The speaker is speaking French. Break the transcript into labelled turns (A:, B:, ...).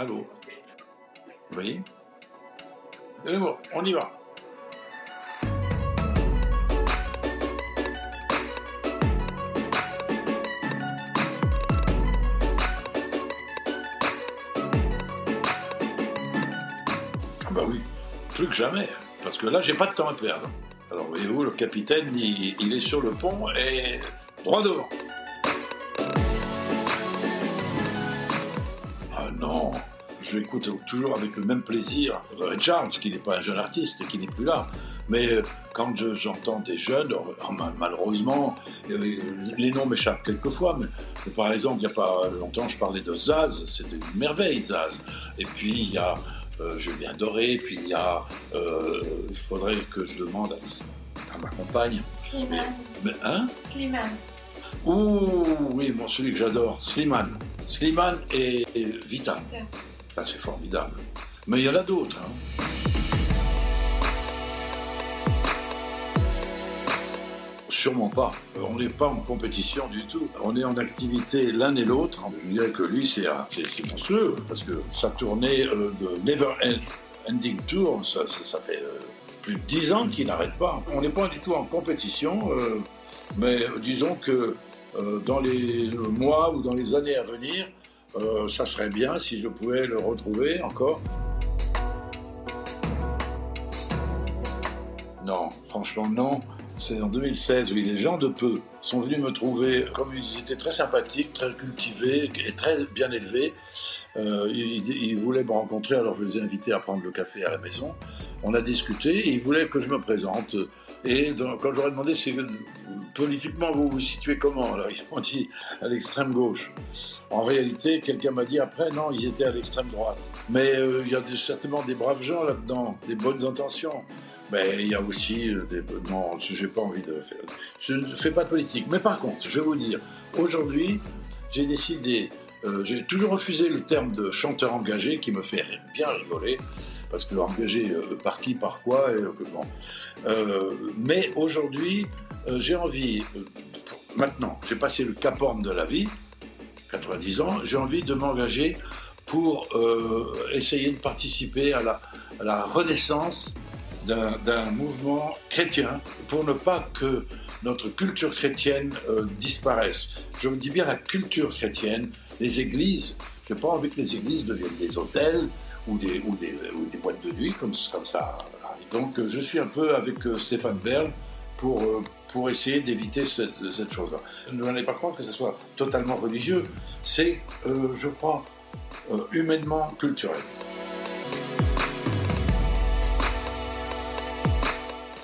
A: Allô Oui Allez, bon, on y va. Ah bah oui, plus que jamais, parce que là, j'ai pas de temps à perdre. Alors voyez-vous, le capitaine, il est sur le pont et droit devant. Non, je l'écoute toujours avec le même plaisir. Charles, qui n'est pas un jeune artiste, qui n'est plus là. Mais euh, quand je- j'entends des jeunes, mal- malheureusement, euh, les noms m'échappent quelquefois. Mais, par exemple, il n'y a pas longtemps, je parlais de Zaz, c'était une merveille, Zaz. Et puis, il y a euh, Julien Doré, puis il y a. euh, Il faudrait que je demande à, à ma compagne.
B: Slimane.
A: Mais, hein?
B: Slimane.
A: Ouh, oui, bon, celui que j'adore, Slimane. Slimane et, et Vita. Ça, c'est formidable. Mais il y en a d'autres. hein. Sûrement pas. Euh, On n'est pas en compétition du tout. On est en activité l'un et l'autre. Je dirais que lui, c'est un- c'est- monstrueux, parce que sa tournée euh, de Never End- Ending Tour, ça, fait euh, plus de dix ans qu'il n'arrête pas. On n'est pas du tout en compétition, euh, mais disons que euh, dans les mois ou dans les années à venir, euh, ça serait bien si je pouvais le retrouver encore. Non, franchement non. C'est en 2016, oui, les gens de peu sont venus me trouver, comme ils étaient très sympathiques, très cultivés et très bien élevés. Euh, ils, voulaient me rencontrer, alors je les ai invités à prendre le café à la maison. On a discuté, ils voulaient que je me présente. Et donc, quand j'aurais demandé si politiquement vous vous situez comment, alors ils m'ont dit à l'extrême gauche. En réalité, quelqu'un m'a dit après, non, ils étaient à l'extrême droite. Mais euh, il y a certainement des braves gens là-dedans, des bonnes intentions. Mais il y a aussi euh, des... Non, je n'ai pas envie de faire... Je ne fais pas de politique. Mais par contre, je vais vous dire, aujourd'hui, j'ai décidé... euh, j'ai toujours refusé le terme de chanteur engagé qui me fait bien rigoler, parce que engagé euh, par qui, par quoi, et, euh, bon. Mais aujourd'hui, j'ai envie, maintenant, j'ai passé le cap orme de la vie, 90 ans, j'ai envie de m'engager pour essayer de participer à la renaissance d'un mouvement chrétien, pour ne pas que notre culture chrétienne euh, disparaisse. Je me dis bien la culture chrétienne, les églises, je n'ai pas envie que les églises deviennent des hôtels ou des, boîtes de nuit comme, ça. Donc euh, je suis un peu avec euh, Stéphane Bern pour, essayer d'éviter cette, chose-là. Ne n'allez pas croire que ce soit totalement religieux, c'est, je crois, humainement culturel.